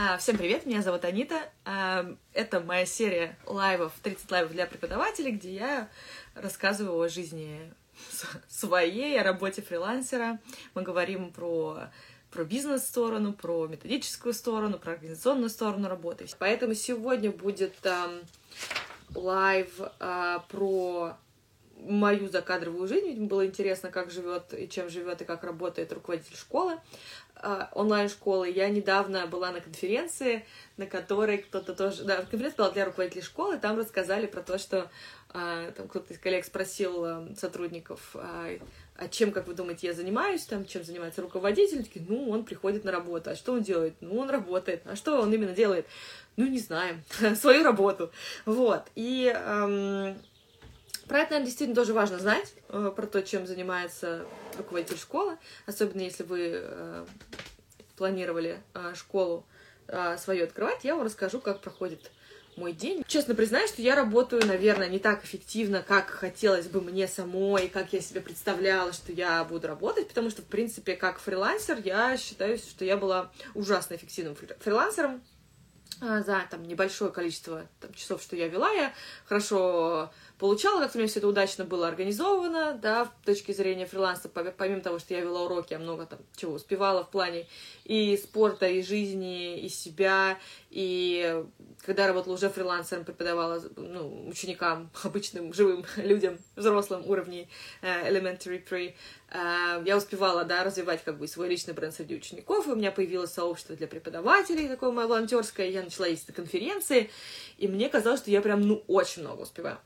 А, Всем привет, меня зовут Анита. А, Это моя серия лайвов, 30 лайвов для преподавателей, где я рассказываю о жизни своей, о работе фрилансера. Мы говорим про, про бизнес-сторону, про методическую сторону, про организационную сторону работы. Поэтому сегодня будет ам, лайв а, про мою закадровую жизнь. Было интересно, как живет и чем живет и как работает руководитель школы онлайн-школы. Я недавно была на конференции, на которой кто-то тоже... Да, конференция была для руководителей школы, там рассказали про то, что а, там кто-то из коллег спросил а, сотрудников, а, а чем, как вы думаете, я занимаюсь, там, чем занимается руководитель? Такие, ну, он приходит на работу. А что он делает? Ну, он работает. А что он именно делает? Ну, не знаем. Свою работу. Вот. И эм, про это, наверное, действительно тоже важно знать, э, про то, чем занимается руководитель школы, особенно если вы э, планировали э, школу свою открывать, я вам расскажу, как проходит мой день. Честно признаюсь, что я работаю, наверное, не так эффективно, как хотелось бы мне самой, как я себе представляла, что я буду работать, потому что, в принципе, как фрилансер, я считаю, что я была ужасно эффективным фри- фрилансером, за там небольшое количество там, часов, что я вела, я хорошо получала, как-то у меня все это удачно было организовано, да, с точки зрения фриланса, пом- помимо того, что я вела уроки, я много там чего успевала в плане и спорта, и жизни, и себя, и когда работала уже фрилансером, преподавала ну, ученикам, обычным живым людям, взрослым уровней э, elementary pre, я успевала, да, развивать как бы свой личный бренд среди учеников, и у меня появилось сообщество для преподавателей, такое мое волонтерское, я начала ездить на конференции, и мне казалось, что я прям, ну, очень много успеваю.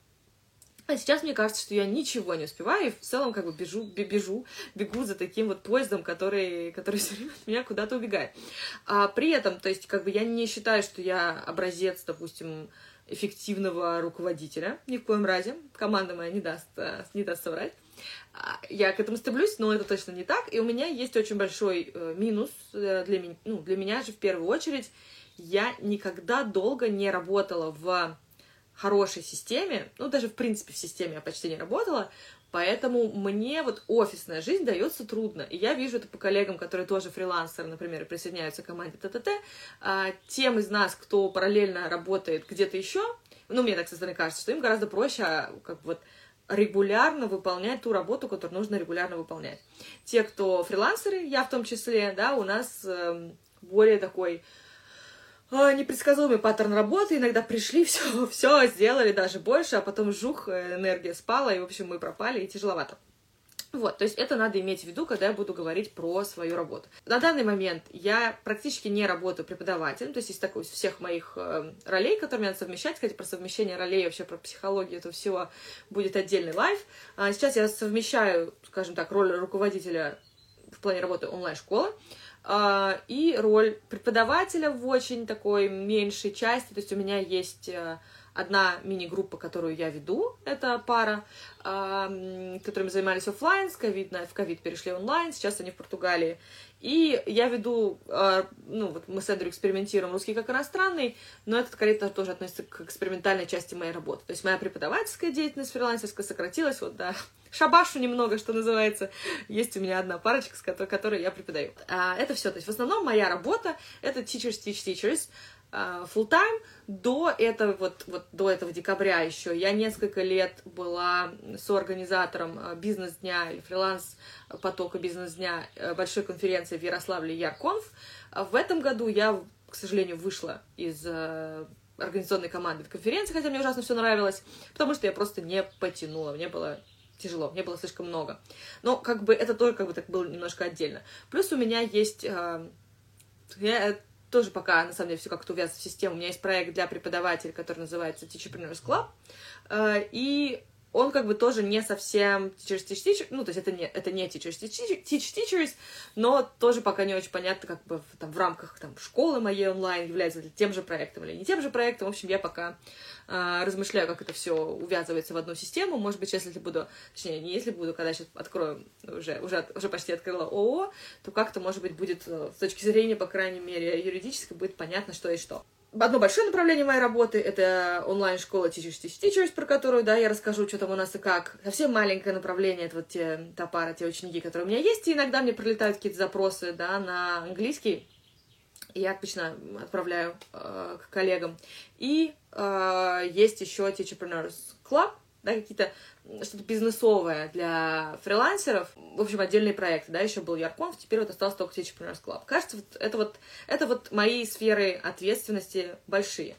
А сейчас мне кажется, что я ничего не успеваю, и в целом как бы бежу, бе- бежу, бегу за таким вот поездом, который, который все время от меня куда-то убегает. А при этом, то есть как бы я не считаю, что я образец, допустим, эффективного руководителя, ни в коем разе. Команда моя не даст, э, не даст соврать. А, Я к этому стремлюсь, но это точно не так. И у меня есть очень большой э, минус э, для, меня, ну, для меня же в первую очередь. Я никогда долго не работала в хорошей системе, ну, даже, в принципе, в системе я почти не работала, поэтому мне вот офисная жизнь дается трудно. И я вижу это по коллегам, которые тоже фрилансеры, например, присоединяются к команде ТТТ. А, Тем из нас, кто параллельно работает где-то еще, ну, мне так со стороны кажется, что им гораздо проще а, как бы вот регулярно выполнять ту работу, которую нужно регулярно выполнять. Те, кто фрилансеры, я в том числе, да, у нас эм, более такой а, непредсказуемый паттерн работы. Иногда пришли, все, все сделали даже больше, а потом жух, э, энергия спала, и, в общем, мы пропали, и тяжеловато. Вот, то есть это надо иметь в виду, когда я буду говорить про свою работу. На данный момент я практически не работаю преподавателем, то есть из такой из всех моих э, ролей, которые мне надо совмещать, кстати, про совмещение ролей, вообще про психологию этого всего будет отдельный лайв. А сейчас я совмещаю, скажем так, роль руководителя в плане работы онлайн-школы, а, и роль преподавателя в очень такой меньшей части. То есть у меня есть э, одна мини-группа, которую я веду, это пара, которыми занимались офлайн, с ковид, в ковид перешли онлайн, сейчас они в Португалии. И я веду, а, ну вот мы с Эндрю экспериментируем русский как иностранный, но это скорее то- тоже относится к экспериментальной части моей работы. То есть моя преподавательская деятельность фрилансерская сократилась вот до шабашу немного, что называется. Есть у меня одна парочка, с которой, которой я преподаю. А, это все. То есть в основном моя работа это teachers teach teachers full time. До этого, вот, вот до этого декабря еще я несколько лет была соорганизатором а, бизнес-дня или фриланс-потока бизнес-дня э, большой конференции в Ярославле Ярконф. В этом году я, к сожалению, вышла из э, организационной команды конференции, хотя мне ужасно все нравилось, потому что я просто не потянула, мне было тяжело, мне было слишком много. Но как бы это тоже как бы так было немножко отдельно. Плюс у меня есть... э, тоже пока, на самом деле, все как-то увязано в систему. У меня есть проект для преподавателей, который называется Teacherpreneurs Club. Э, И он как бы тоже не совсем teachers teach teachers, ну, то есть это не, это не teachers teach, teach- teach teachers, но тоже пока не очень понятно, как бы там, в рамках там, школы моей онлайн является ли тем же проектом или не тем же проектом. В общем, я пока а, размышляю, как это все увязывается в одну систему. Может быть, если буду, точнее, не если буду, когда сейчас открою, уже, уже, уже почти открыла ООО, то как-то, может быть, будет э, с точки зрения, по крайней мере, юридической, будет понятно, что и что. Одно большое направление моей работы — это онлайн-школа Teachers Teach Teachers, про которую, да, я расскажу, что там у нас и как. Совсем маленькое направление — это вот те, та те ученики, которые у меня есть, и иногда мне прилетают какие-то запросы, да, на английский, я обычно отправляю э, к коллегам. И э, есть еще Teacherpreneurs Club, да, какие-то что-то бизнесовое для фрилансеров. В общем, отдельные проекты, да, еще был Ярконф, теперь вот остался только Teacherpreneurs Club. Кажется, вот это вот, это вот мои сферы ответственности большие.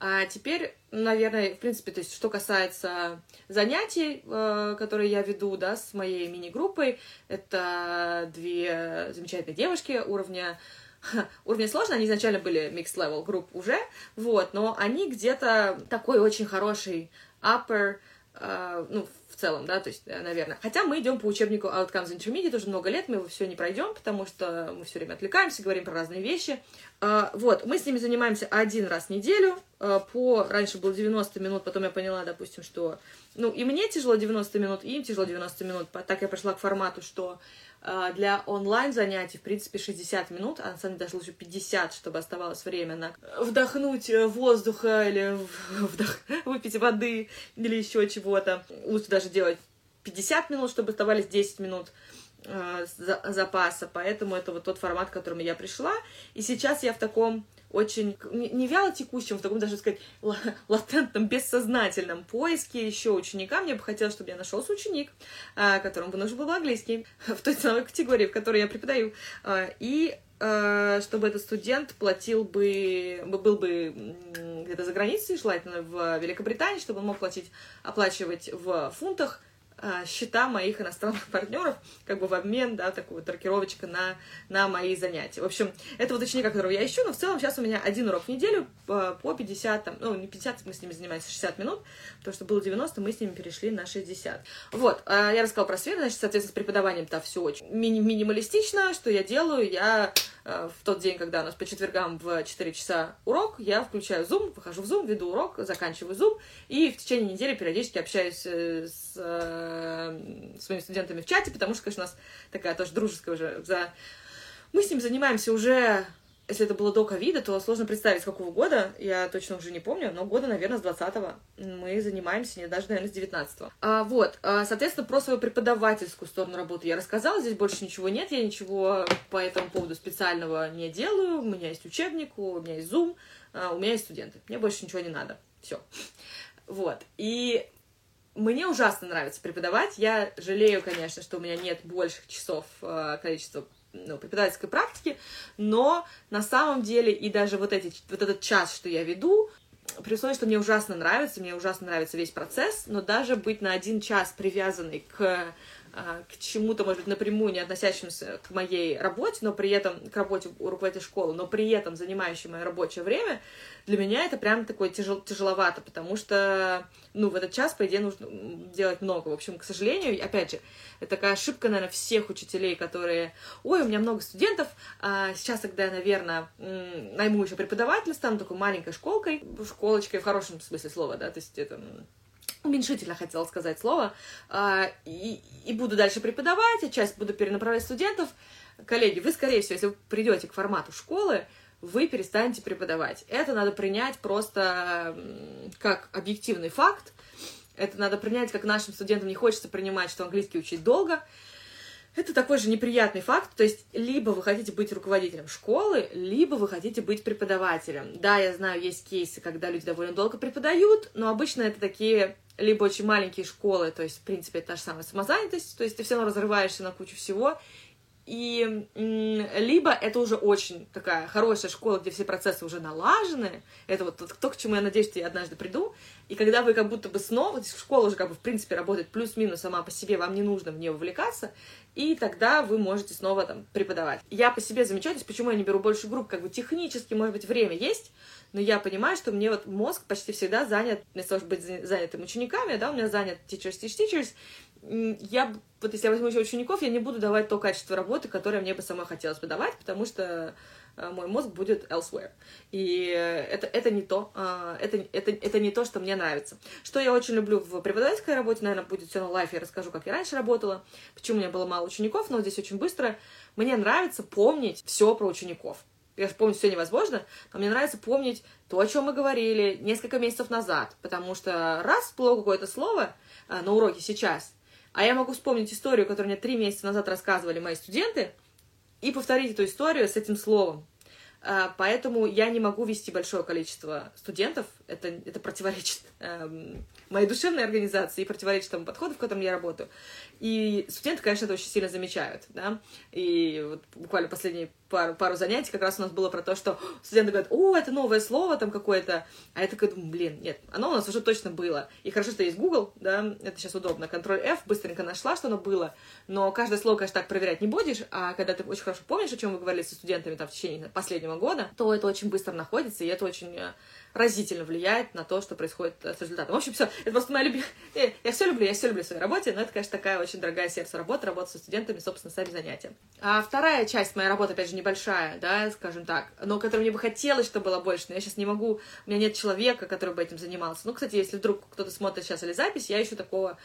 А теперь, наверное, в принципе, то есть, что касается занятий, э, которые я веду, да, с моей мини-группой, это две замечательные девушки уровня уровня сложно, они изначально были mixed level групп уже, вот, но они где-то такой очень хороший upper, ну, в целом, да, то есть, э, наверное. Хотя мы идем по учебнику Outcomes Intermediate уже много лет, мы его все не пройдем, потому что мы все время отвлекаемся, говорим про разные вещи. Uh, вот, мы с ними занимаемся один раз в неделю, uh, по, раньше было 90 минут, потом я поняла, допустим, что, ну, и мне тяжело 90 минут, и им тяжело 90 минут, так я пришла к формату, что а, для онлайн-занятий, в принципе, 60 минут, а на самом деле даже лучше 50, чтобы оставалось время на вдохнуть э, воздуха или вдох... выпить воды или еще чего-то. Лучше даже делать 50 минут, чтобы оставались 10 минут э, запаса. Поэтому это вот тот формат, к которому я пришла. И сейчас я в таком очень не вяло текущем, в таком даже сказать латентном, бессознательном поиске еще ученика. Мне бы хотелось, чтобы я нашелся ученик, а, которому бы нужен был английский в той ценовой категории, в которой я преподаю. А, и а, чтобы этот студент платил бы, был бы где-то за границей, желательно в Великобритании, чтобы он мог платить, оплачивать в фунтах, счета моих иностранных партнеров, как бы в обмен, да, такую вот таркировочка на, на мои занятия. В общем, это вот ученика, которого я ищу, но в целом сейчас у меня один урок в неделю по, по 50, там, ну, не 50, мы с ними занимаемся 60 минут, потому что было 90, мы с ними перешли на 60. Вот, а, я рассказала про свет, значит, соответственно, с преподаванием-то все очень ми- минималистично, что я делаю, я в тот день, когда у нас по четвергам в 4 часа урок, я включаю Zoom, выхожу в Zoom, веду урок, заканчиваю Zoom, и в течение недели периодически общаюсь э, с Э, своими студентами в чате, потому что, конечно, у нас такая тоже дружеская уже за... Мы с ним занимаемся уже если это было до ковида, то сложно представить, с какого года, я точно уже не помню, но года, наверное, с 20-го мы занимаемся, не даже, наверное, с 19-го. А, вот, а, соответственно, про свою преподавательскую сторону работы я рассказала, здесь больше ничего нет, я ничего по этому поводу специального не делаю, у меня есть учебник, у меня есть Zoom, а, у меня есть студенты, мне больше ничего не надо, все. Вот, и мне ужасно нравится преподавать. Я жалею, конечно, что у меня нет больших часов э, количества ну, преподавательской практики, но на самом деле и даже вот, эти, вот этот час, что я веду, при условии, что мне ужасно нравится, мне ужасно нравится весь процесс, но даже быть на один час привязанный к к чему-то, может быть, напрямую не относящемуся к моей работе, но при этом к работе руководителя школы, но при этом занимающим мое рабочее время, для меня это прям такое тяжел, тяжеловато, потому что, ну, в этот час, по идее, нужно делать много. В общем, к сожалению, опять же, это такая ошибка, наверное, всех учителей, которые, ой, у меня много студентов, а сейчас тогда я, наверное, найму еще преподавателя, стану такой маленькой школкой, школочкой в хорошем смысле слова, да, то есть это уменьшительно хотела сказать слово, а, и, и буду дальше преподавать, а часть буду перенаправлять студентов. Коллеги, вы, скорее всего, если вы придете к формату школы, вы перестанете преподавать. Это надо принять просто как объективный факт. Это надо принять, как нашим студентам не хочется принимать, что английский учить долго. Это такой же неприятный факт, то есть либо вы хотите быть руководителем школы, либо вы хотите быть преподавателем. Да, я знаю, есть кейсы, когда люди довольно долго преподают, но обычно это такие либо очень маленькие школы, то есть, в принципе, это та же самая самозанятость, то есть ты все равно разрываешься на кучу всего, и либо это уже очень такая хорошая школа, где все процессы уже налажены. Это вот то, к чему я надеюсь, что я однажды приду. И когда вы как будто бы снова, то есть школа уже как бы в принципе работает плюс-минус сама по себе, вам не нужно в нее вовлекаться, и тогда вы можете снова там преподавать. Я по себе замечаю, почему я не беру больше групп, как бы технически, может быть, время есть, но я понимаю, что мне вот мозг почти всегда занят, вместо того, чтобы быть занятым учениками, да, у меня занят teachers, teach teachers, я, вот если я возьму еще учеников, я не буду давать то качество работы, которое мне бы самой хотелось бы давать, потому что э, мой мозг будет elsewhere. И это, это не то, э, это, это, это не то, что мне нравится. Что я очень люблю в преподавательской работе, наверное, будет все на лайфе, я расскажу, как я раньше работала, почему у меня было мало учеников, но здесь очень быстро. Мне нравится помнить все про учеников. Я помню, все невозможно, но мне нравится помнить то, о чем мы говорили несколько месяцев назад, потому что раз всплыло какое-то слово э, на уроке сейчас, а я могу вспомнить историю, которую мне три месяца назад рассказывали мои студенты, и повторить эту историю с этим словом. а, поэтому я не могу вести большое количество студентов, это, это противоречит эм, моей душевной организации и противоречит тому подходу, в котором я работаю. И студенты, конечно, это очень сильно замечают, да, и вот буквально последние пару, пару занятий как раз у нас было про то, что студенты говорят, о, это новое слово там какое-то, а я такая думаю, блин, нет, оно у нас уже точно было. И хорошо, что есть Google, да, это сейчас удобно, Ctrl-F, быстренько нашла, что оно было, но каждое слово, конечно, так проверять не будешь, а когда ты очень хорошо помнишь, о чем вы говорили со студентами там в течение последнего года, то это очень быстро находится, и это очень э, разительно влияет на то, что происходит э, с результатом. В общем, все. Это просто моя любимая... Я все люблю, я все люблю в своей работе, но это, конечно, такая очень дорогая сердцу работа, работа со студентами, собственно, сами занятия. А вторая часть моей работы, опять же, небольшая, да, скажем так, но которой мне бы хотелось, чтобы было больше, но я сейчас не могу, у меня нет человека, который бы этим занимался. Ну, кстати, если вдруг кто-то смотрит сейчас или запись, я ищу такого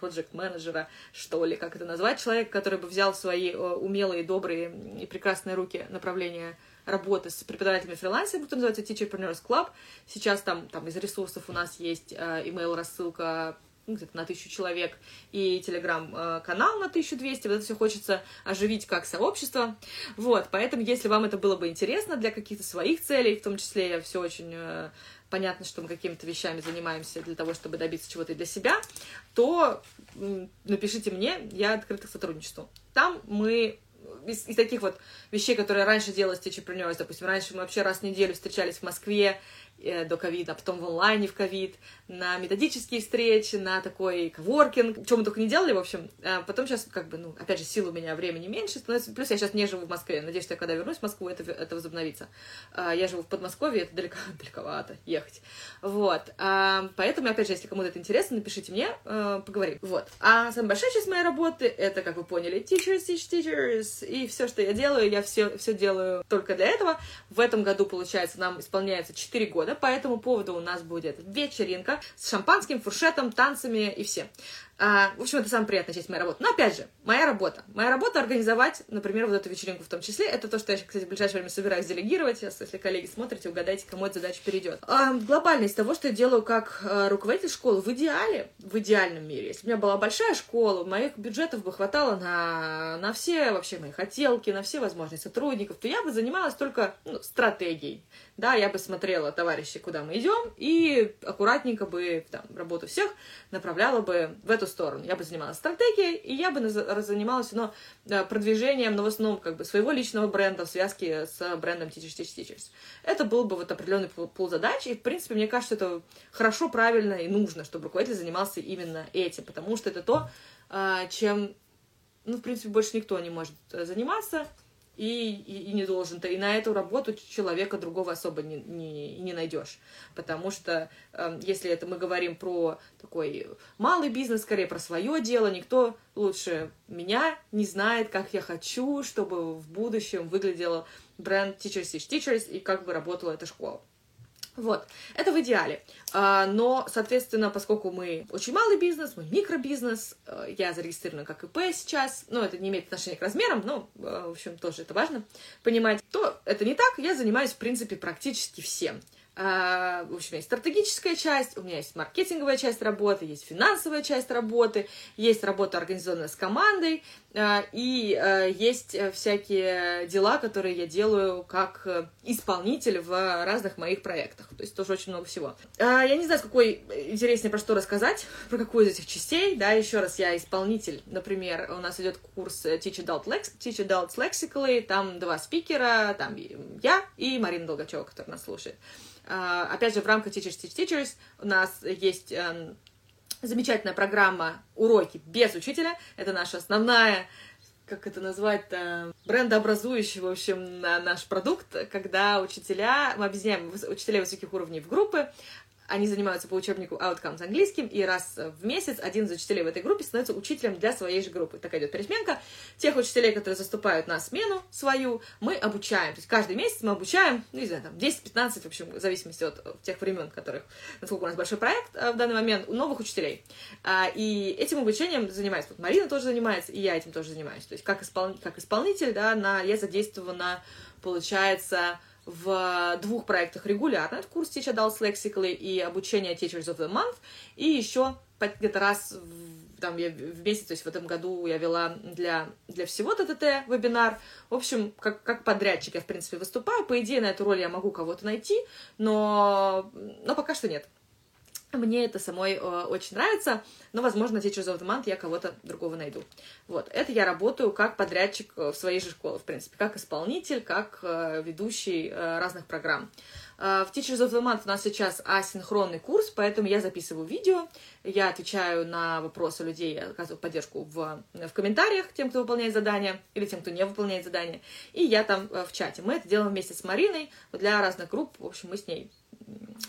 проект менеджера что ли, как это назвать, человек, который бы взял свои э, умелые, добрые и прекрасные руки направления работы с преподавателями фрилансерами, который называется Teacherpreneurs Club. Сейчас там, там из ресурсов у нас есть э, email-рассылка ну, где-то на тысячу человек, и телеграм-канал на 1200, вот это все хочется оживить как сообщество, вот, поэтому, если вам это было бы интересно для каких-то своих целей, в том числе я все очень э, понятно, что мы какими-то вещами занимаемся для того, чтобы добиться чего-то для себя, то напишите мне, я открыта к сотрудничеству. Там мы из, из таких вот вещей, которые раньше делалось в Teacherpreneurs, допустим, раньше мы вообще раз в неделю встречались в Москве, до ковида, а потом в онлайне в ковид, на методические встречи, на такой коворкинг, что мы только не делали, в общем. А потом сейчас, как бы, ну, опять же, сил у меня времени меньше становится. Плюс я сейчас не живу в Москве. Надеюсь, что я когда вернусь в Москву, это, это возобновится. А, я живу в Подмосковье, это далеко, далековато ехать. Вот. А, поэтому, опять же, если кому-то это интересно, напишите мне, а, поговорим. Вот. А самая большая часть моей работы, это, как вы поняли, teachers, teach teachers. И все, что я делаю, я все, все делаю только для этого. В этом году, получается, нам исполняется 4 года года. По этому поводу у нас будет вечеринка с шампанским, фуршетом, танцами и всем. А, в общем, это самая приятная часть моей работы. Но опять же, моя работа. Моя работа организовать, например, вот эту вечеринку в том числе. Это то, что я, кстати, в ближайшее время собираюсь делегировать. Сейчас, если коллеги смотрите, угадайте, кому эта задача перейдет. А, глобальность того, что я делаю как а, руководитель школы, в идеале, в идеальном мире, если бы у меня была большая школа, моих бюджетов бы хватало на, на все вообще мои хотелки, на все возможные сотрудников, то я бы занималась только ну, стратегией. Да, я бы смотрела, товарищи, куда мы идем, и аккуратненько бы там работу всех направляла бы в эту эту сторону. Я бы занималась стратегией, и я бы занималась но, э, продвижением, но в основном как бы своего личного бренда в связке с брендом Teachers Teach Teachers. Это был бы вот определенный пул задач, и, в принципе, мне кажется, это хорошо, правильно и нужно, чтобы руководитель занимался именно этим, потому что это то, э, чем, ну, в принципе, больше никто не может э, заниматься, и, и, и не должен-то. И на эту работу человека другого особо не, не, не найдешь. Потому что э, если это мы говорим про такой малый бизнес, скорее про свое дело, никто лучше меня не знает, как я хочу, чтобы в будущем выглядел бренд Teachers Teach Teachers и как бы работала эта школа. Вот, это в идеале. А, но, соответственно, поскольку мы очень малый бизнес, мы микробизнес, э, я зарегистрирована как ИП сейчас, но это не имеет отношения к размерам, но, э, в общем, тоже это важно понимать, то это не так, я занимаюсь, в принципе, практически всем. А, в общем, есть стратегическая часть, у меня есть маркетинговая часть работы, есть финансовая часть работы, есть работа организованная с командой, а, и а, есть э, всякие дела, которые я делаю как э, исполнитель в разных моих проектах. То есть тоже очень много всего. Я не знаю, какой интереснее про что рассказать, про какую из этих частей. Да, еще раз, я исполнитель. Например, у нас идет курс Teach Adult, Lex, Teach Adult Lexically, там два спикера, там я и Марина Долгачева, которая нас слушает. А, опять же, в рамках Teachers Teach Teachers у нас есть эм, замечательная программа «Уроки без учителя». Это наша основная как это назвать-то, брендообразующий, в общем, наш продукт, когда учителя, мы объединяем учителей высоких уровней в группы, они занимаются по учебнику Outcomes английским, и раз в месяц один из учителей в этой группе становится учителем для своей же группы. Такая идет пересменка. Тех учителей, которые заступают на смену свою, мы обучаем. То есть каждый месяц мы обучаем, ну, не знаю, там, 10-15, в общем, в зависимости от тех времен, которых, насколько у нас большой проект э, в данный момент, у новых учителей. А, и этим обучением занимается, вот Марина тоже занимается, и я этим тоже занимаюсь. То есть как, испол... как исполнитель, да, на... я задействована, получается, в двух проектах регулярно. Это курс Teach Adults Lexically и обучение Teachers of the Month. И еще где-то раз в там я в месяц, то есть в этом году я вела для, для всего ТТТ вебинар. В общем, как, как подрядчик я, в принципе, выступаю. По идее, на эту роль я могу кого-то найти, но, но пока что нет. Мне это самой э, очень нравится, но, возможно, Teachers of the Month я кого-то другого найду. Вот, это я работаю как подрядчик э, в своей же школе, в принципе, как исполнитель, как э, ведущий э, разных программ. В Teachers of the Month у нас сейчас асинхронный курс, поэтому я записываю видео, я отвечаю на вопросы людей, я оказываю поддержку в, в комментариях тем, кто выполняет задания, или тем, кто не выполняет задания, и я там э, в чате. Мы это делаем вместе с Мариной для разных групп, в общем, мы с ней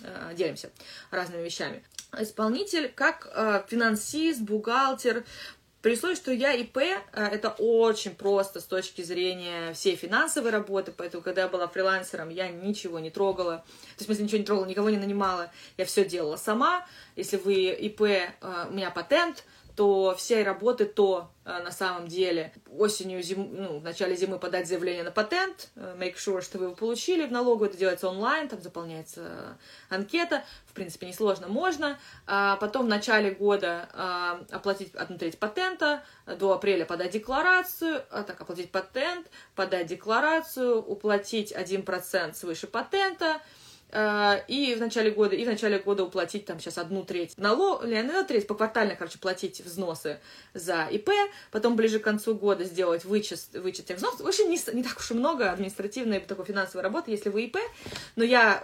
Э, делимся разными вещами. Исполнитель как э, финансист, бухгалтер, при условии, что я ИП, э, это очень просто с точки зрения всей финансовой работы, поэтому, когда я была фрилансером, я ничего не трогала, то есть, в смысле, ничего не трогала, никого не нанимала, я все делала сама. Если вы ИП, у меня патент, то все работы то э, на самом деле. Осенью, зим, ну, в начале зимы подать заявление на патент, э, make sure, что вы его получили в налогу, это делается онлайн, там заполняется анкета, в принципе, несложно, можно. А потом в начале года оплатить одну треть патента, до апреля подать декларацию, а так, оплатить патент, подать декларацию, уплатить 1% свыше патента, и в начале года, и в начале года уплатить там сейчас одну треть налог, или одну треть, поквартально, короче, платить взносы за ИП, потом ближе к концу года сделать вычет, вычет тех взносов. В общем, не, не так уж и много административной такой финансовой работы, если вы ИП, но я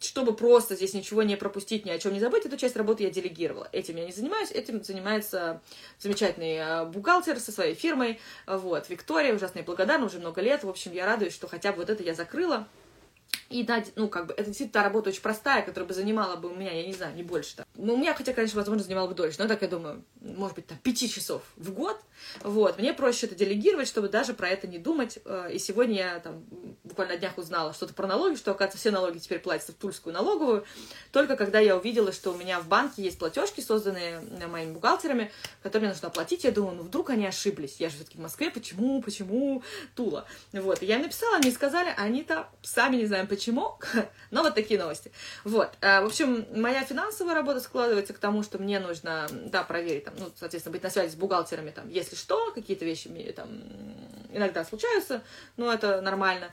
чтобы просто здесь ничего не пропустить, ни о чем не забыть, эту часть работы я делегировала. Этим я не занимаюсь, этим занимается замечательный э, бухгалтер со своей фирмой, вот, Виктория, ужасно ей благодарна, уже много лет, в общем, я радуюсь, что хотя бы вот это я закрыла, и дать, ну, как бы, это действительно та работа очень простая, которая бы занимала бы у меня, я не знаю, не больше. -то. Ну, у меня, хотя, конечно, возможно, занимала бы дольше, но так, я думаю, может быть, там, пяти часов в год. Вот, мне проще это делегировать, чтобы даже про это не думать. Э, и сегодня я, там, буквально на днях узнала что-то про налоги, что, оказывается, все налоги теперь платятся в Тульскую налоговую, только когда я увидела, что у меня в банке есть платежки, созданные моими бухгалтерами, которые мне нужно оплатить, я думаю, ну, вдруг они ошиблись. Я же все-таки в Москве, почему, почему Тула? Вот, и я им написала, они сказали, они-то сами не знаем, почему но вот такие новости. Вот, а, в общем, моя финансовая работа складывается к тому, что мне нужно, да, проверить, там, ну, соответственно, быть на связи с бухгалтерами, там, если что, какие-то вещи там иногда случаются, но это нормально.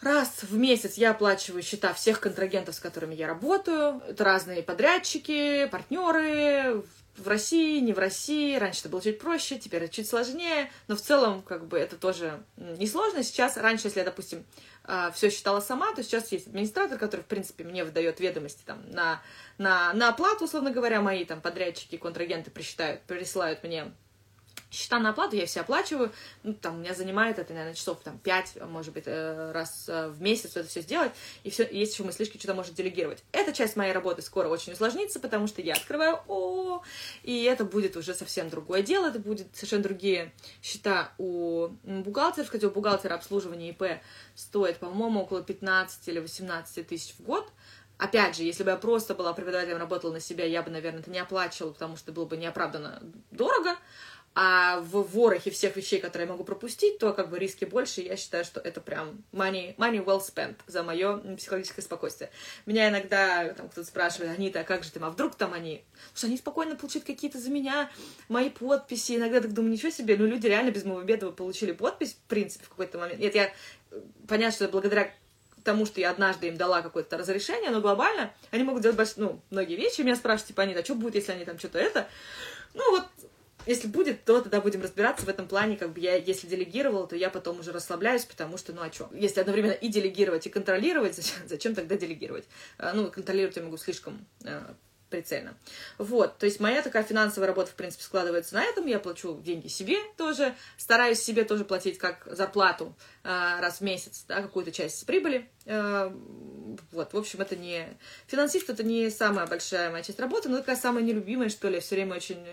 Раз в месяц я оплачиваю счета всех контрагентов, с которыми я работаю. Это разные подрядчики, партнеры, в России, не в России. Раньше это было чуть проще, теперь это чуть сложнее. Но в целом, как бы, это тоже несложно. Сейчас, раньше, если я, допустим, а, все считала сама, то сейчас есть администратор, который, в принципе, мне выдает ведомости там на, на, на оплату, условно говоря, мои там подрядчики, контрагенты присчитают, присылают мне счета на оплату, я все оплачиваю, ну, там, у меня занимает это, наверное, часов, там, 5, может быть, э, раз э, в месяц это все сделать, и все, есть еще мыслишки, что-то может делегировать. Эта часть моей работы скоро очень усложнится, потому что я открываю ООО, и это будет уже совсем другое дело, это будет совершенно другие счета у бухгалтеров, хотя у бухгалтера обслуживание ИП стоит, по-моему, около 15 или 18 тысяч в год, Опять же, если бы я просто была преподавателем, работала на себя, я бы, наверное, это не оплачивала, потому что было бы неоправданно дорого а в ворохе всех вещей, которые я могу пропустить, то как бы риски больше, я считаю, что это прям money, money well spent за мое психологическое спокойствие. Меня иногда там кто-то спрашивает, Анита, а как же ты, а вдруг там они, что они спокойно получат какие-то за меня мои подписи, иногда так думаю, ничего себе, ну люди реально без моего ведома получили подпись, в принципе, в какой-то момент. Нет, я понятно, что благодаря тому, что я однажды им дала какое-то разрешение, но глобально они могут делать больш... ну, многие вещи. Меня спрашивают, типа, Анита, а что будет, если они там что-то это? Ну, вот если будет, то тогда будем разбираться в этом плане, как бы я, если делегировала, то я потом уже расслабляюсь, потому что, ну, а что? Если одновременно и делегировать, и контролировать, зачем, зачем тогда делегировать? А, ну, контролировать я могу слишком а, прицельно. Вот, то есть моя такая финансовая работа, в принципе, складывается на этом. Я плачу деньги себе тоже, стараюсь себе тоже платить как зарплату э, раз в месяц, да, какую-то часть прибыли. Э, вот, в общем, это не... Финансист — это не самая большая моя часть работы, но такая самая нелюбимая, что ли. Я все время очень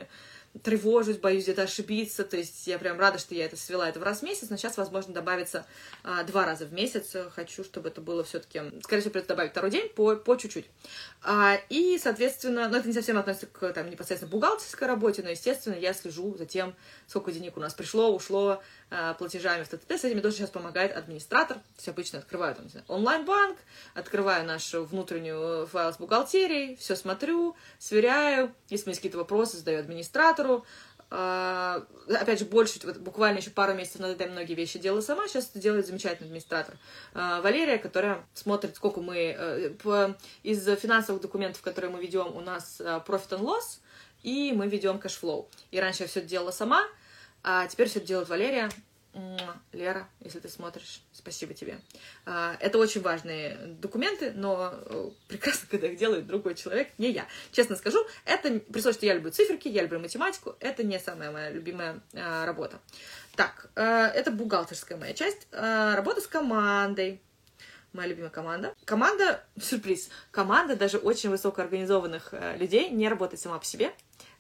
тревожусь, боюсь где-то ошибиться. То есть я прям рада, что я это свела это в раз в месяц, но сейчас, возможно, добавится а, два раза в месяц. Хочу, чтобы это было все-таки, скорее всего, придется добавить второй день по, по чуть-чуть. А, и, соответственно, ну, это не совсем относится к там, непосредственно бухгалтерской работе, но, естественно, я слежу за тем, сколько денег у нас пришло, ушло, платежами в ТТТ, с этими тоже сейчас помогает администратор. То есть обычно открываю там, онлайн-банк, открываю нашу внутреннюю файл с бухгалтерией, все смотрю, сверяю, если у меня какие-то вопросы, задаю администратору, э, опять же, больше, вот, буквально еще пару месяцев назад я многие вещи делала сама, сейчас это делает замечательный администратор э, Валерия, которая смотрит, сколько мы по, из финансовых документов, которые мы ведем, у нас profit and loss, и мы ведем cash flow. И раньше я все делала сама, а теперь все это делает Валерия. Лера, если ты смотришь, спасибо тебе. А, это очень важные документы, но э, прекрасно, когда их делает другой человек, не я. Честно скажу, это, при том, что я люблю циферки, я люблю математику, это не самая моя любимая а, работа. Так, э, это бухгалтерская моя часть. Работа с командой. Моя любимая команда. Команда, сюрприз, команда даже очень высокоорганизованных э, людей не работает сама по себе.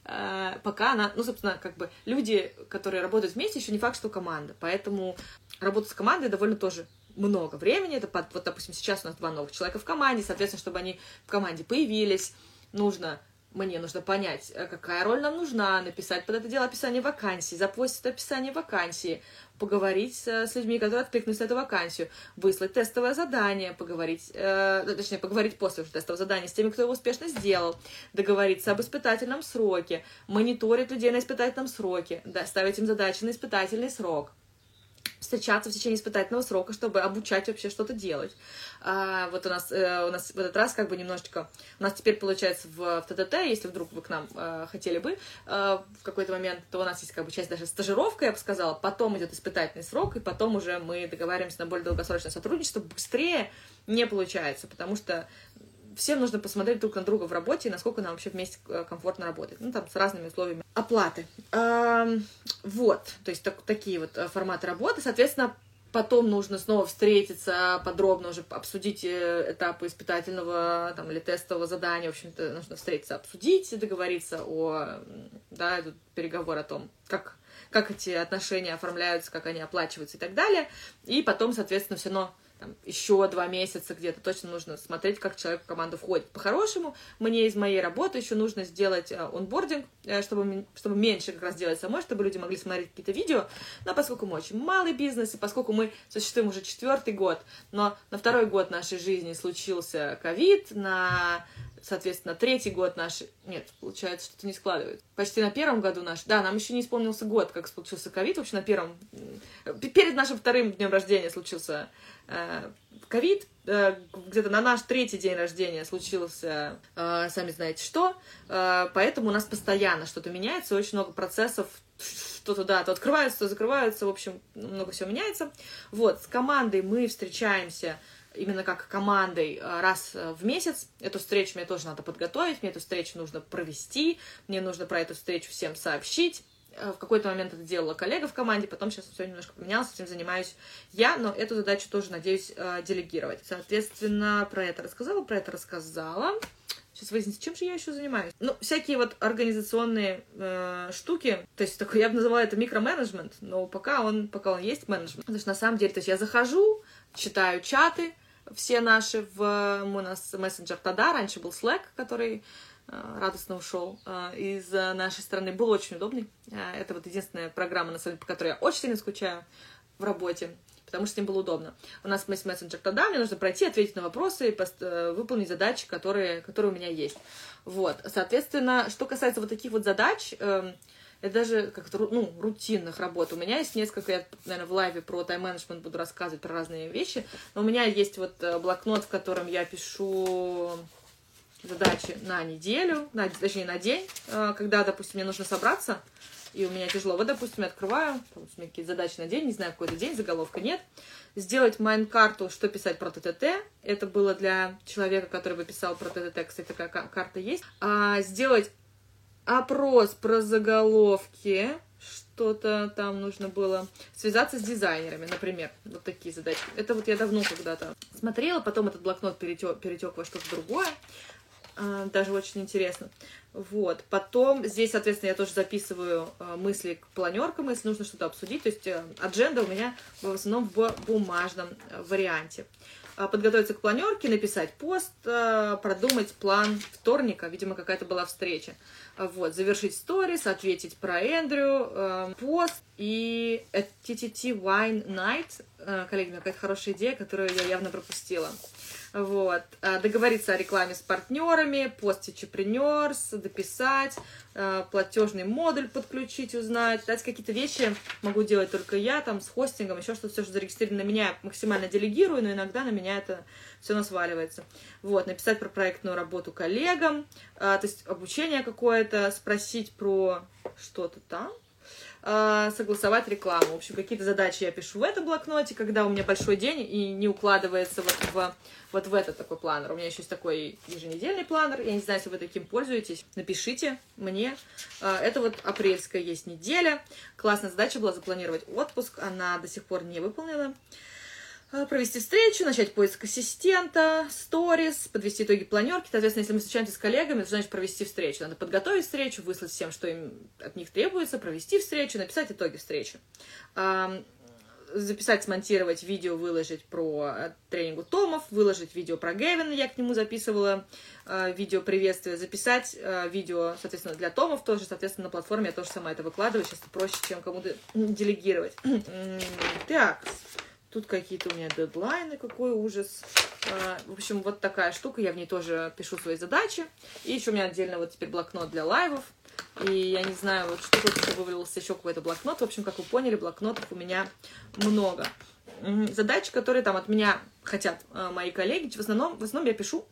Э, пока она, ну, собственно, как бы люди, которые работают вместе, еще не факт, что команда. Поэтому работа с командой довольно тоже много времени. Это, под, вот, допустим, сейчас у нас два новых человека в команде, соответственно, чтобы они в команде появились, нужно мне нужно понять, э, какая роль нам нужна, написать под это дело описание вакансии, запостить описание вакансии, поговорить с людьми, которые откликнулись на эту вакансию, выслать тестовое задание, поговорить, э, точнее, поговорить после уже тестового задания с теми, кто его успешно сделал, договориться об испытательном сроке, мониторить людей на испытательном сроке, да, ставить им задачи на испытательный срок – встречаться в течение испытательного срока, чтобы обучать вообще что-то делать. А, вот у нас, э, у нас в этот раз как бы немножечко, у нас теперь получается в, в ТТТ, если вдруг вы к нам э, хотели бы э, в какой-то момент, то у нас есть как бы часть даже стажировка, я бы сказала, потом идет испытательный срок, и потом уже мы договариваемся на более долгосрочное сотрудничество, быстрее не получается, потому что всем нужно посмотреть друг на друга в работе и насколько нам вообще вместе э, комфортно работать. Ну, там, с разными условиями оплаты. Вот, то есть так, такие вот э, форматы работы. Соответственно, потом нужно снова встретиться, подробно уже обсудить э, этапы испытательного там, или тестового задания. В общем-то, нужно встретиться, обсудить, договориться о, да, переговор о том, как, как эти отношения оформляются, как они оплачиваются и так далее. И потом, соответственно, все равно там, еще два месяца где-то точно нужно смотреть, как человек в команду входит. По-хорошему, мне из моей работы еще нужно сделать э, онбординг, э, чтобы, чтобы меньше как раз делать самой, чтобы люди могли смотреть какие-то видео. Но поскольку мы очень малый бизнес, и поскольку мы существуем уже четвертый год, но на второй год нашей жизни случился ковид, на соответственно, третий год наш... Нет, получается, что-то не складывает. Почти на первом году наш... Да, нам еще не исполнился год, как случился ковид. Вообще на первом... Перед нашим вторым днем рождения случился э, ковид. Э, где-то на наш третий день рождения случился, э, сами знаете что. Поэтому у нас постоянно что-то меняется, очень много процессов что-то, да, то открываются, то закрываются, в общем, много всего меняется. Вот, с командой мы встречаемся именно как командой э, раз э, в месяц. Эту встречу мне тоже надо подготовить, мне эту встречу нужно провести, мне нужно про эту встречу всем сообщить. Э, в какой-то момент это делала коллега в команде, потом сейчас все немножко поменялось, этим занимаюсь я, но эту задачу тоже надеюсь делегировать. Соответственно, про это рассказала, про это рассказала. Сейчас выяснится, чем же я еще занимаюсь. Ну, всякие вот организационные э, штуки, то есть такой, я бы называла это микроменеджмент, но пока он, пока он есть менеджмент. Потому что на самом деле, то есть я захожу, читаю чаты, все наши в... У нас мессенджер тогда, раньше был Slack, который э, радостно ушел э, из нашей страны. Был очень удобный. Э, это вот единственная программа, на самом деле, по которой я очень сильно скучаю в работе, потому что с ним было удобно. У нас есть мессенджер тогда, мне нужно пройти, ответить на вопросы и выполнить задачи, которые, которые у меня есть. Вот, соответственно, что касается вот таких вот задач, эм, это даже как-то, ну, рутинных работ. У меня есть несколько, я, наверное, в лайве про тайм-менеджмент буду рассказывать про разные вещи, но у меня есть вот э, блокнот, в котором я пишу задачи на неделю, на, точнее, на день, э, когда, допустим, мне нужно собраться, и у меня тяжело. Вот, допустим, я открываю, там, у меня какие-то задачи на день, не знаю, какой это день, заголовка нет. Сделать майн-карту, что писать про ТТТ. Это было для человека, который бы писал про ТТТ, кстати, такая карта есть. А, сделать опрос про заголовки, что-то там нужно было связаться с дизайнерами, например, вот такие задачи. Это вот я давно когда-то смотрела, потом этот блокнот перетек, перетек во что-то другое, а, даже очень интересно. Вот. Потом здесь, соответственно, я тоже записываю а, мысли к планеркам, если нужно что-то обсудить. То есть э, адженда у меня в основном в бумажном э, варианте. А, подготовиться к планерке, написать пост, а, продумать план вторника, видимо, какая-то была встреча. Вот, завершить сторис, ответить про Эндрю, пост и TTT Wine Night. Коллеги, у меня какая-то хорошая идея, которую я явно пропустила. Вот. А, договориться о рекламе с партнерами, пост Чепренерс, дописать, а, платежный модуль подключить, узнать. Дать какие-то вещи могу делать только я, там, с хостингом, еще что-то, все, что зарегистрировано на меня, максимально делегирую, но иногда на меня это все насваливается. Вот, написать про проектную работу коллегам, а, то есть обучение какое-то, спросить про что-то там, э, согласовать рекламу. В общем, какие-то задачи я пишу в этом блокноте, когда у меня большой день и не укладывается вот в, вот в этот такой планер. У меня еще есть такой еженедельный планер. Я не знаю, если вы таким пользуетесь. Напишите мне. Э, это вот апрельская есть неделя. Классная задача была запланировать отпуск. Она до сих пор не выполнена. А, провести встречу, начать поиск ассистента, сторис, подвести итоги планерки. Соответственно, если мы встречаемся с коллегами, то значит провести встречу. Надо подготовить встречу, выслать всем, что им от них требуется, провести встречу, написать итоги встречи. Записать, смонтировать видео, выложить про э, тренингу Томов, выложить видео про Гевина, я к нему записывала э, видео приветствия, записать э, видео, соответственно, для Томов тоже, соответственно, на платформе я тоже сама это выкладываю, сейчас проще, чем кому-то делегировать. Так, Тут какие-то у меня дедлайны, какой ужас. А, в общем, вот такая штука, я в ней тоже пишу свои задачи. И еще у меня отдельно вот теперь блокнот для лайвов. И я не знаю, вот что тут вывалился еще какой-то блокнот. В общем, как вы поняли, блокнотов у меня много. Задачи, которые там от меня хотят а, мои коллеги, в основном, в основном я пишу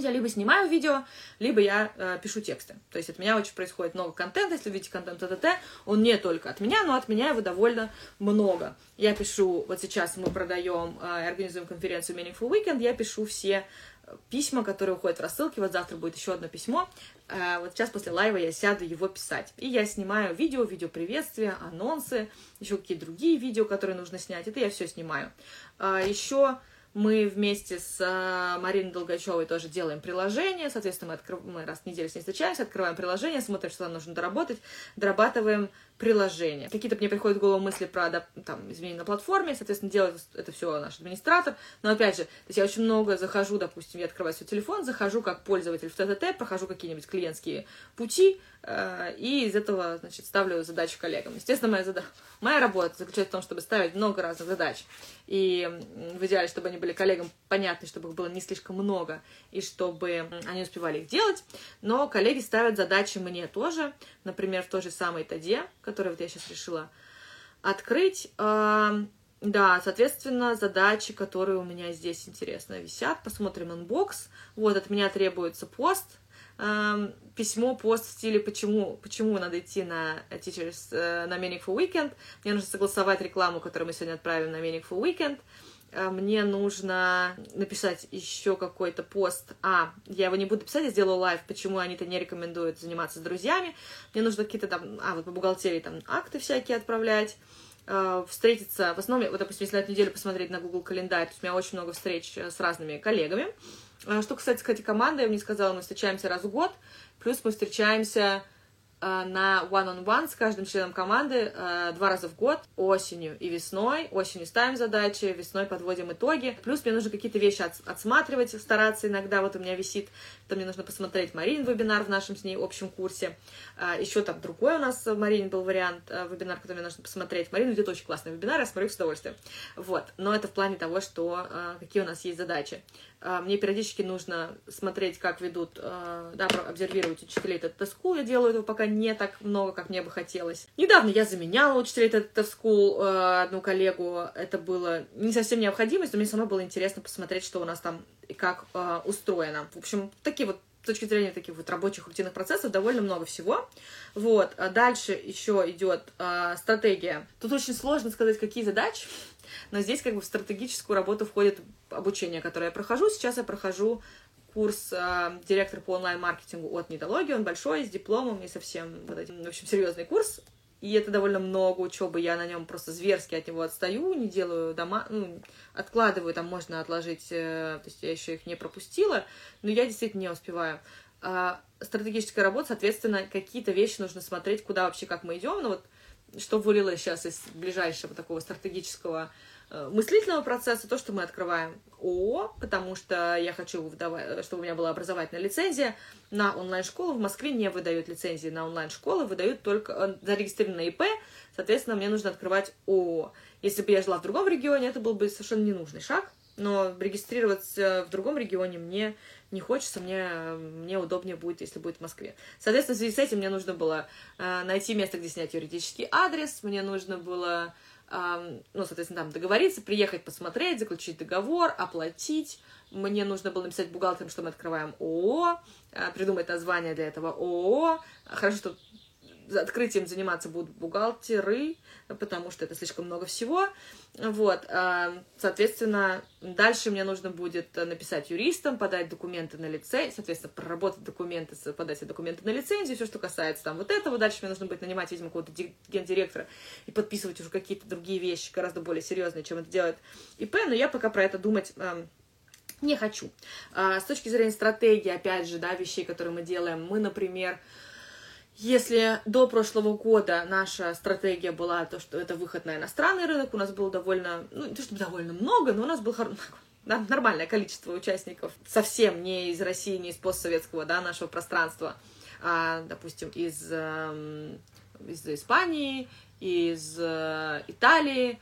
я либо снимаю видео, либо я э, пишу тексты. То есть от меня очень происходит много контента. Если вы видите контент ТТТ, он не только от меня, но от меня его довольно много. Я пишу, вот сейчас мы продаем э, организуем конференцию Meaningful Weekend, я пишу все э, письма, которые уходят в рассылки. Вот завтра будет еще одно письмо. Э, вот сейчас после лайва я сяду его писать. И я снимаю видео, видео приветствия, анонсы, еще какие-то другие видео, которые нужно снять. Это я все снимаю. Э, еще мы вместе с а, Мариной Долгачевой тоже делаем приложение, соответственно, мы, открыв... мы раз в неделю с ней встречаемся, открываем приложение, смотрим, что нам нужно доработать, дорабатываем приложение. Какие-то мне приходят в голову мысли про там, изменения на платформе, соответственно, делает это все наш администратор. Но опять же, то есть я очень много захожу, допустим, я открываю свой телефон, захожу как пользователь в ТТТ, прохожу какие-нибудь клиентские пути, э, и из этого, значит, ставлю задачи коллегам. Естественно, моя, зада... моя работа заключается в том, чтобы ставить много разных задач. И в идеале, чтобы они были коллегам понятны, чтобы их было не слишком много, и чтобы они успевали их делать. Но коллеги ставят задачи мне тоже, например, в той же самой ТАДе, которую вот я сейчас решила открыть. Да, соответственно, задачи, которые у меня здесь интересно висят. Посмотрим inbox. Вот от меня требуется пост. Письмо, пост в стиле почему, почему надо идти на Teachers, э, на Meaningful Weekend. Мне нужно согласовать рекламу, которую мы сегодня отправим на Meaningful Weekend. Э, мне нужно написать еще какой-то пост. А, я его не буду писать, я сделаю лайв, почему они-то не рекомендуют заниматься с друзьями. Мне нужно какие-то там, а, вот по бухгалтерии там акты всякие отправлять э, встретиться, в основном, вот, допустим, если на эту неделю посмотреть на Google календарь, то есть у меня очень много встреч э, с разными коллегами. Что касается, кстати, команды, я мне сказала, мы встречаемся раз в год, плюс мы встречаемся на one-on-one -on -one с каждым членом команды э, два раза в год, осенью и весной. Осенью ставим задачи, весной подводим итоги. Плюс мне нужно какие-то вещи от, отсматривать, стараться иногда. Вот у меня висит, там мне нужно посмотреть Марин вебинар в нашем с ней общем курсе. Э, Еще там другой у нас в Марине был вариант вебинар, который мне нужно посмотреть. Марина ведет очень классный вебинар, я смотрю с удовольствием. Вот. Но это в плане того, что какие у нас есть задачи. А, мне периодически нужно смотреть, как ведут, а, да, обсервировать учителей этот school. Я делаю этого пока не так много, как мне бы хотелось. Недавно я заменяла учителей этот school а, одну коллегу. Это было не совсем необходимость, но мне самой было интересно посмотреть, что у нас там и как устроено. В общем, такие вот с точки зрения таких вот рабочих рутинных процессов довольно много всего. Вот. А дальше еще идет э, стратегия. Тут очень сложно сказать, какие задачи, но здесь как бы в стратегическую работу входит обучение, которое я прохожу. Сейчас я прохожу курс э, директор по онлайн-маркетингу от Нидологии. Он большой, с дипломом и совсем вот этим, в общем, серьезный курс. И это довольно много учебы, я на нем просто зверски от него отстаю, не делаю дома, ну, откладываю, там можно отложить, э, то есть я еще их не пропустила, но я действительно не успеваю. А стратегическая работа, соответственно, какие-то вещи нужно смотреть, куда вообще, как мы идем, ну вот, что вылилось сейчас из ближайшего такого стратегического мыслительного процесса, то, что мы открываем ООО, потому что я хочу, выдавать, чтобы у меня была образовательная лицензия на онлайн-школу. В Москве не выдают лицензии на онлайн-школы, выдают только э, зарегистрированные ИП, соответственно, мне нужно открывать ООО. Если бы я жила в другом регионе, это был бы совершенно ненужный шаг, но регистрироваться в другом регионе мне не хочется, мне, мне удобнее будет, если будет в Москве. Соответственно, в связи с этим мне нужно было э, найти место, где снять юридический адрес, мне нужно было, э, ну, соответственно, там договориться, приехать посмотреть, заключить договор, оплатить. Мне нужно было написать бухгалтерам, что мы открываем ООО, э, придумать название для этого ООО. Хорошо, что открытием заниматься будут бухгалтеры, потому что это слишком много всего. Вот, а, соответственно, дальше мне нужно будет написать юристам, подать документы на лицензию, соответственно, проработать документы, подать документы на лицензию, все, что касается там вот этого. Дальше мне нужно будет нанимать, видимо, какого-то гендиректора и подписывать уже какие-то другие вещи, гораздо более серьезные, чем это делает ИП, но я пока про это думать не хочу. А, с точки зрения стратегии, опять же, да, вещей, которые мы делаем, мы, например, если до прошлого года наша стратегия была то, что это выход на иностранный рынок, у нас было довольно, ну не то чтобы довольно много, но у нас было нормальное количество участников, совсем не из России, не из постсоветского, да, нашего пространства, а, допустим, из, эм, из Испании, из э, Италии,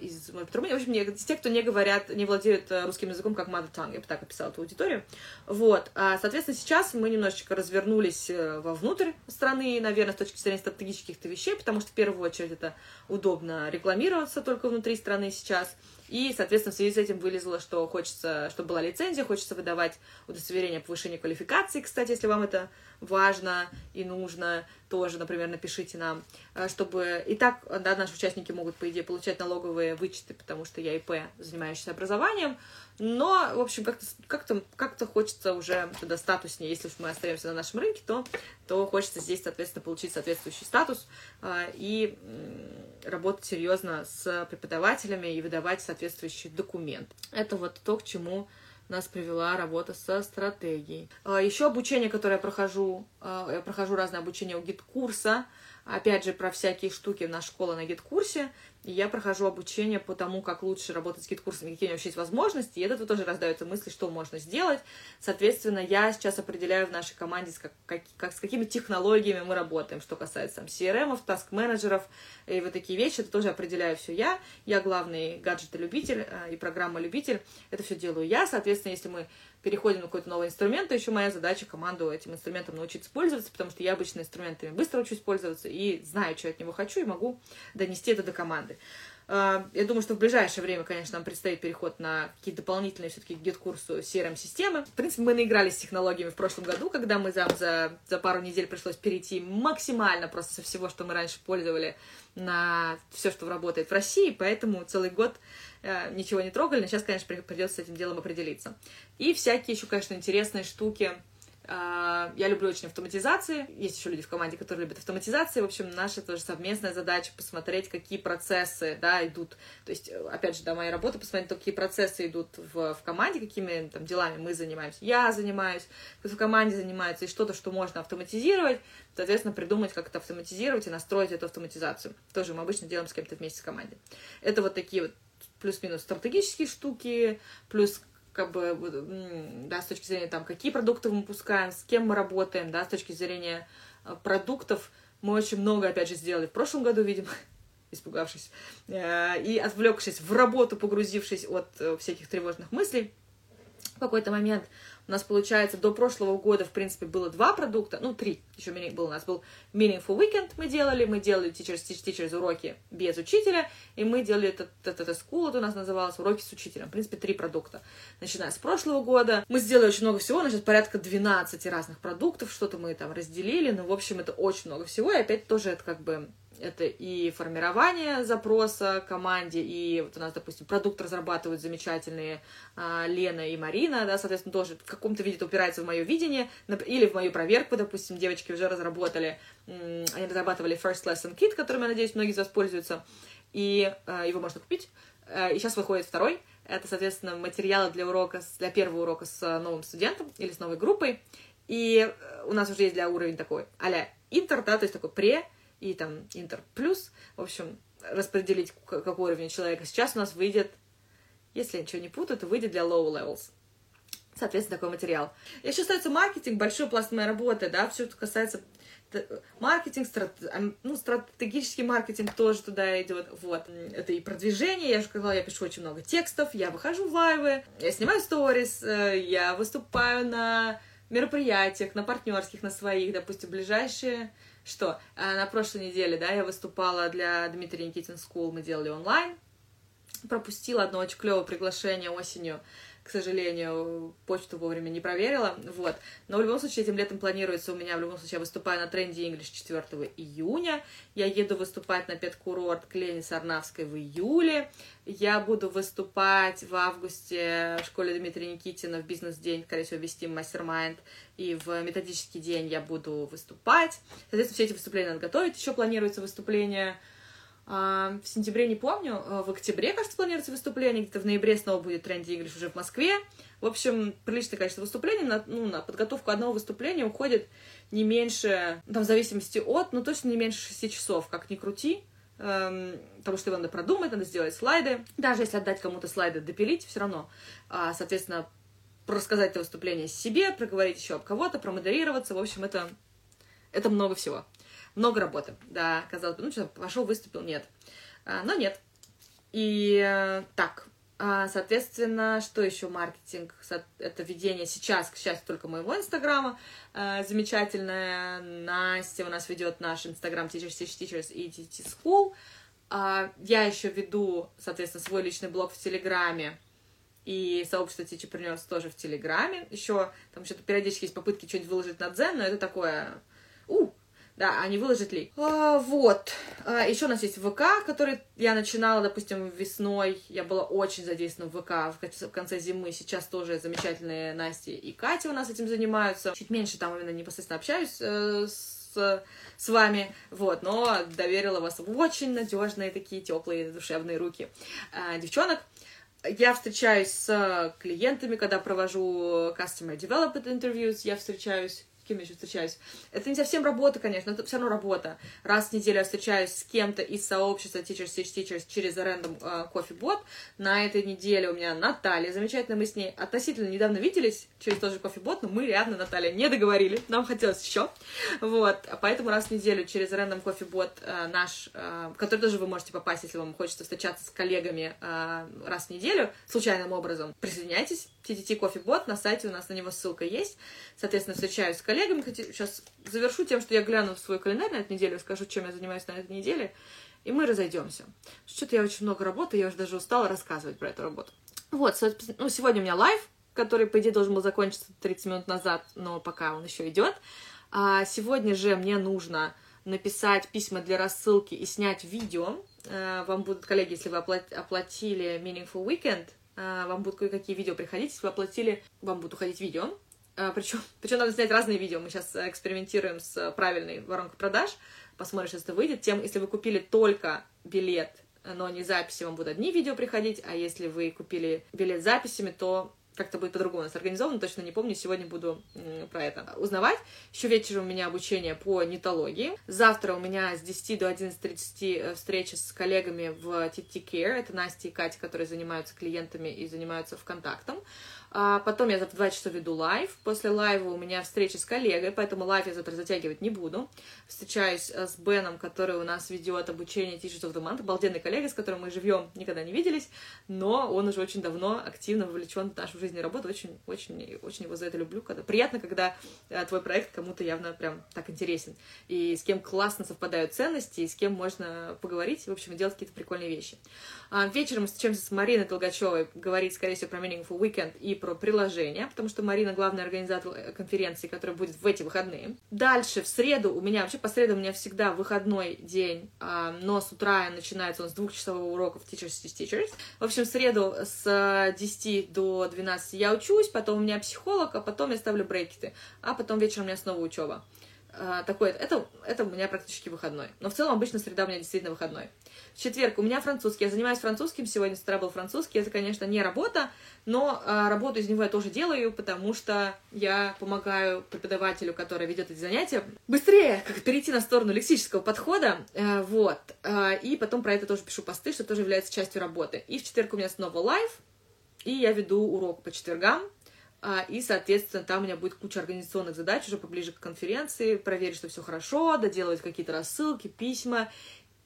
из Румынии. В общем, не, те, кто не говорят, не владеют э, русским языком как mother tongue, я бы так описала эту аудиторию. Вот. А, соответственно, сейчас мы немножечко развернулись э, вовнутрь страны, наверное, с точки зрения стратегических вещей, потому что в первую очередь это удобно рекламироваться только внутри страны сейчас. И, соответственно, в связи с этим вылезло, что хочется, чтобы была лицензия, хочется выдавать удостоверение повышения квалификации, кстати, если вам это важно и нужно, тоже, например, напишите нам, э, чтобы и так, да, наши участники могут, по идее, получать налоговые вычеты, потому что я ИП, занимающийся образованием, но, в общем, как-то как -то, как -то хочется уже туда статуснее, если уж мы остаемся на нашем рынке, то, то хочется здесь, соответственно, получить соответствующий статус э, и работать серьезно с преподавателями и выдавать соответствующий документ. Это вот то, к чему нас привела работа со стратегией. А, Еще обучение, которое я прохожу, а, я прохожу разное обучение у GetCourse, опять же, про всякие штуки на школа на GetCourse. И я прохожу обучение по тому, как лучше работать с гид-курсами, какие у вообще есть возможности. И это тоже раздаются мысли, что можно сделать. Соответственно, я сейчас определяю в нашей команде, с, как, как, как, с какими технологиями мы работаем, что касается там, CRM, таск-менеджеров и вот такие вещи. Это тоже определяю все я. Я главный гаджет-любитель э, и программа-любитель. Это все делаю я. Соответственно, если мы переходим на какой-то новый инструмент, то еще моя задача команду этим инструментом научиться пользоваться, потому что я обычно инструментами быстро учусь пользоваться и знаю, что от него хочу, и могу донести это до команды. А, я думаю, что в ближайшее время, конечно, нам предстоит переход на какие-то дополнительные все-таки GetCourse CRM-системы. В принципе, мы наигрались с технологиями в прошлом году, когда мы за, за, за пару недель пришлось перейти максимально просто со всего, что мы раньше пользовали, на все, что работает в России, поэтому целый год ничего не трогали, но сейчас, конечно, придется с этим делом определиться. И всякие еще, конечно, интересные штуки, а, я люблю очень автоматизации. Есть еще люди в команде, которые любят автоматизации. В общем, наша тоже совместная задача посмотреть, какие процессы да, идут. То есть, опять же, да, моя работа посмотреть, какие процессы идут в, в команде, какими там делами мы занимаемся. Я занимаюсь, кто в команде занимается, и что-то, что можно автоматизировать. Соответственно, придумать, как это автоматизировать и настроить эту автоматизацию. Тоже мы обычно делаем с кем-то вместе в команде. Это вот такие вот плюс-минус стратегические штуки, плюс как бы, да, с точки зрения там, какие продукты мы выпускаем, с кем мы работаем, да, с точки зрения э, продуктов, мы очень много, опять же, сделали в прошлом году, видимо, испугавшись, э, и отвлекшись в работу, погрузившись от э, всяких тревожных мыслей, в какой-то момент у нас, получается, до прошлого года, в принципе, было два продукта, ну, три, еще был у нас был Meaningful Weekend мы делали, мы делали Teachers Teach Teachers уроки без учителя, и мы делали этот, этот, этот school, это у нас называлось, уроки с учителем. В принципе, три продукта. Начиная с прошлого года, мы сделали очень много всего, значит, порядка 12 разных продуктов, что-то мы там разделили, но, в общем, это очень много всего, и опять тоже это как бы это и формирование запроса команде, и вот у нас, допустим, продукт разрабатывают замечательные а, Лена и Марина, да, соответственно, тоже в каком-то виде это упирается в мое видение, или в мою проверку, допустим, девочки уже разработали, они разрабатывали First Lesson Kit, которым, я надеюсь, многие из вас пользуются, и а, его можно купить, а, и сейчас выходит второй, это, соответственно, материалы для урока, для первого урока с новым студентом или с новой группой, и э, у нас уже есть для уровень такой а-ля интер, да, то есть такой пре, и там Интер Плюс. В общем, распределить, какой уровень человека. Сейчас у нас выйдет, если я ничего не путаю, то выйдет для low levels. Соответственно, такой материал. Еще остается маркетинг, большой пласт моей работы, да, все это касается маркетинг, страт... ну, стратегический маркетинг тоже туда идет. Вот. Это и продвижение, я уже сказала, я пишу очень много текстов, я выхожу в лайвы, я снимаю сторис, э, я выступаю на мероприятиях, на партнерских, на своих, допустим, ближайшие. Что? Э, на прошлой неделе, да, я выступала для Дмитрия Никитин School, мы делали онлайн. Пропустила одно очень клевое приглашение осенью к сожалению, почту вовремя не проверила, вот. Но в любом случае этим летом планируется у меня, в любом случае, я выступаю на тренде English 4 июня, я еду выступать на педкурорт к Лене Сарнавской в июле, я буду выступать в августе в школе Дмитрия Никитина в бизнес-день, скорее всего, вести мастер-майнд, и в методический день я буду выступать. Соответственно, все эти выступления надо готовить. Еще планируется выступление в сентябре не помню, а, в октябре, кажется, планируется выступление, где-то в ноябре снова будет тренди English уже в Москве. В общем, приличное количество выступлений, на, ну, на подготовку одного выступления уходит не меньше, там, в зависимости от, ну, точно не меньше 6 часов, как ни крути, эм, потому что его надо продумать, надо сделать слайды. Даже если отдать кому-то слайды, допилить, все равно, а, соответственно, рассказать это выступление себе, проговорить еще об кого-то, промодерироваться, в общем, это, это много всего. Много работы, да, казалось бы, ну что, пошел, выступил, нет. А, но нет. И э, так, а, соответственно, что еще маркетинг? Это ведение сейчас, к счастью, только моего инстаграма. А, замечательная Настя у нас ведет наш инстаграм Teachers, Teachers, Teachers и TT School. Я еще веду, соответственно, свой личный блог в Телеграме. И сообщество Teacher тоже в Телеграме. Еще там что-то периодически есть попытки что-нибудь выложить на Дзен, но это такое... Да, а не выложить ли. А, вот. А, еще у нас есть ВК, который я начинала, допустим, весной. Я была очень задействована в ВК в конце зимы. Сейчас тоже замечательные Настя и Катя у нас этим занимаются. Чуть меньше там именно непосредственно общаюсь э, с, с вами, вот, но доверила вас в очень надежные такие теплые душевные руки э, девчонок. Я встречаюсь с клиентами, когда провожу customer development interviews, я встречаюсь кем я еще встречаюсь. Это не совсем работа, конечно, это все равно работа. Раз в неделю я встречаюсь с кем-то из сообщества Teachers Teach Teachers через Random uh, Coffee Bot. На этой неделе у меня Наталья, замечательно, мы с ней относительно недавно виделись через тот же Coffee Bot, но мы реально, Наталья, не договорили, нам хотелось еще. Вот, поэтому раз в неделю через Random Coffee Bot э, наш, э, который тоже вы можете попасть, если вам хочется встречаться с коллегами э, раз в неделю, случайным образом, присоединяйтесь. TTT Coffee Bot, на сайте у нас на него ссылка есть. Соответственно, встречаюсь с коллегами коллегами. Сейчас завершу тем, что я гляну в свой календарь на эту неделю, скажу, чем я занимаюсь на этой неделе, и мы разойдемся. Что-то я очень много работы, я уже даже устала рассказывать про эту работу. Вот, ну, сегодня у меня лайв, который, по идее, должен был закончиться 30 минут назад, но пока он еще идет. А сегодня же мне нужно написать письма для рассылки и снять видео. А, вам будут, коллеги, если вы оплатили Meaningful Weekend, а, вам будут кое-какие видео приходить. Если вы оплатили, вам будут уходить видео. Причем, а, причем надо снять разные видео. Мы сейчас экспериментируем с правильной воронкой продаж. Посмотрим, что это выйдет. Тем, если вы купили только билет, но не записи, вам будут одни видео приходить. А если вы купили билет с записями, то как-то будет по-другому у нас организовано, точно не помню, сегодня буду про это узнавать. Еще вечером у меня обучение по Нетологии. Завтра у меня с 10 до 11.30 э, встреча с коллегами в TTT Care, это Настя и Катя, которые занимаются клиентами и занимаются ВКонтактом. А потом я завтра 2 часа веду лайв. После лайва у меня встреча с коллегой, поэтому лайв я завтра затягивать не буду. Встречаюсь э, с Беном, который у нас ведет обучение Teachers of the Month. Обалденный коллега, с которым мы живьем никогда не виделись, но он уже очень давно активно вовлечен в нашу жизнь и работу. Очень, очень, очень его за это люблю. Когда... Приятно, когда э, твой проект кому-то явно прям так интересен. И с кем классно совпадают ценности, и с кем можно поговорить, в общем, делать какие-то прикольные вещи. А, вечером мы встречаемся с Мариной Толгачевой, говорить, скорее всего, про Meaningful Weekend и про приложение, потому что Марина главный организатор э, конференции, которая будет в эти выходные. Дальше, в среду у меня, вообще по среду у меня всегда выходной день, а, но с утра начинается он с двухчасового урока в Teachers to Teachers. В общем, в среду с 10 до 12 я учусь, потом у меня психолог, а потом я ставлю брекеты, а потом вечером у меня снова учеба. А, такой, это, это у меня практически выходной. Но в целом обычно среда у меня действительно выходной. В четверг у меня французский. Я занимаюсь французским. Сегодня с утра был французский. Это, конечно, не работа, но а, работу из него я тоже делаю, потому что я помогаю преподавателю, который ведет эти занятия, быстрее как перейти на сторону лексического подхода. А, вот. А, и потом про это тоже пишу посты, что тоже является частью работы. И в четверг у меня снова лайв. И я веду урок по четвергам. А, и, соответственно, там у меня будет куча организационных задач уже поближе к конференции, проверить, что все хорошо, доделать какие-то рассылки, письма.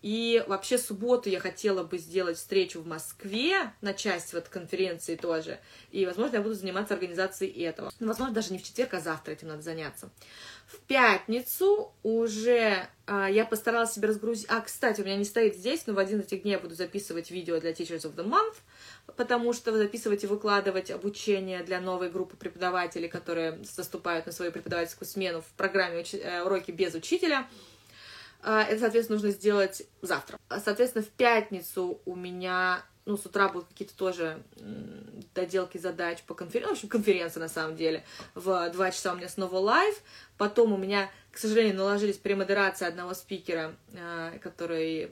И вообще субботу я хотела бы сделать встречу в Москве на часть вот конференции тоже. И, возможно, я буду заниматься организацией этого. Ну, возможно, даже не в четверг, а завтра этим надо заняться. В пятницу уже а, я постаралась себе разгрузить... А, кстати, у меня не стоит здесь, но в один из этих дней я буду записывать видео для Teachers of the Month, потому что записывать и выкладывать обучение для новой группы преподавателей, которые заступают на свою преподавательскую смену в программе э, «Уроки без учителя». А, это, соответственно, нужно сделать завтра. Соответственно, в пятницу у меня ну, с утра будут какие-то тоже доделки задач по конференции, в общем, конференция на самом деле. В два часа у меня снова лайв, потом у меня к сожалению, наложились премодерация одного спикера, э, который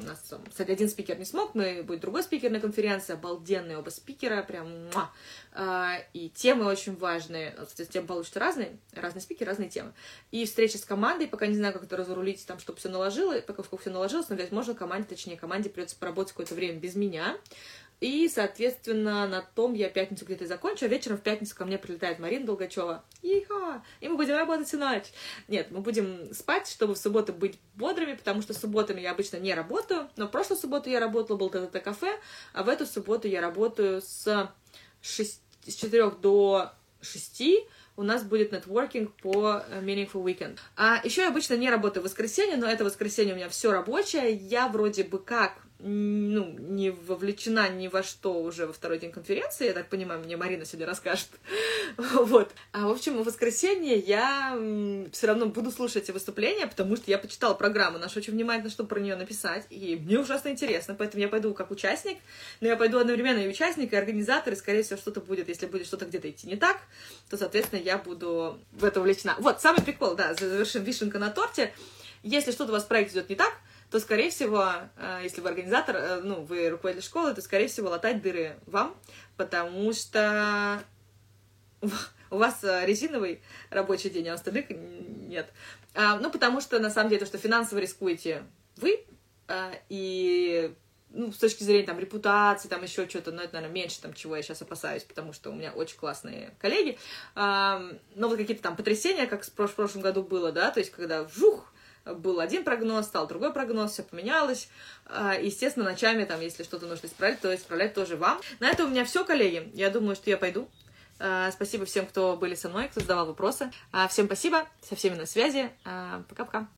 у нас, кстати, один спикер не смог, но будет другой спикер на конференции, обалденные оба спикера, прям, муа. А, и темы очень важные, темы получатся разные, разные спикеры, разные темы. И встреча с командой, пока не знаю, как это разрулить, там, чтобы все наложилось, пока все наложилось, но, возможно, команде, точнее, команде придется поработать какое-то время без меня, и, соответственно, на том я пятницу где-то закончу, а вечером в пятницу ко мне прилетает Марина Долгачева. Иха! И мы будем работать всю ночь. Нет, мы будем спать, чтобы в субботу быть бодрыми, потому что субботами я обычно не работаю. Но в прошлую субботу я работала, был ТТТ кафе, а в эту субботу я работаю с, 6, с 4 до 6 у нас будет нетворкинг по э, Meaningful Weekend. А еще я обычно не работаю в воскресенье, но это воскресенье у меня все рабочее. Я вроде бы как ну, не вовлечена ни во что уже во второй день конференции, я так понимаю, мне Марина сегодня расскажет. вот. А, в общем, в воскресенье я все равно буду слушать эти выступления, потому что я почитала программу нашу очень внимательно, чтобы про нее написать, и мне ужасно интересно, поэтому я пойду как участник, но я пойду одновременно и участник, и организатор, и, скорее всего, что-то будет, если будет что-то где-то идти не так, то, соответственно, я буду в это увлечена. Вот, самый прикол, да, завершим вишенка на торте. Если что-то у вас в проекте идет не так, то, скорее всего, э, если вы организатор, э, ну, вы руководитель школы, то, скорее всего, латать дыры вам, потому что у вас э, резиновый рабочий день, а у остальных нет. А, ну, потому что, на самом деле, то, что финансово рискуете вы, и ну, с точки зрения там репутации, там еще что-то, но это, наверное, меньше, там, чего я сейчас опасаюсь, потому что у меня очень классные коллеги. Но вот какие-то там потрясения, как в прошлом году было, да, то есть когда вжух, был один прогноз, стал другой прогноз, все поменялось. А, естественно, ночами, там, если что-то нужно исправить, то исправлять тоже вам. На этом у меня все, коллеги. Я думаю, что я пойду. А, спасибо всем, кто были со мной, кто задавал вопросы. А, всем спасибо, со всеми на связи. Пока-пока.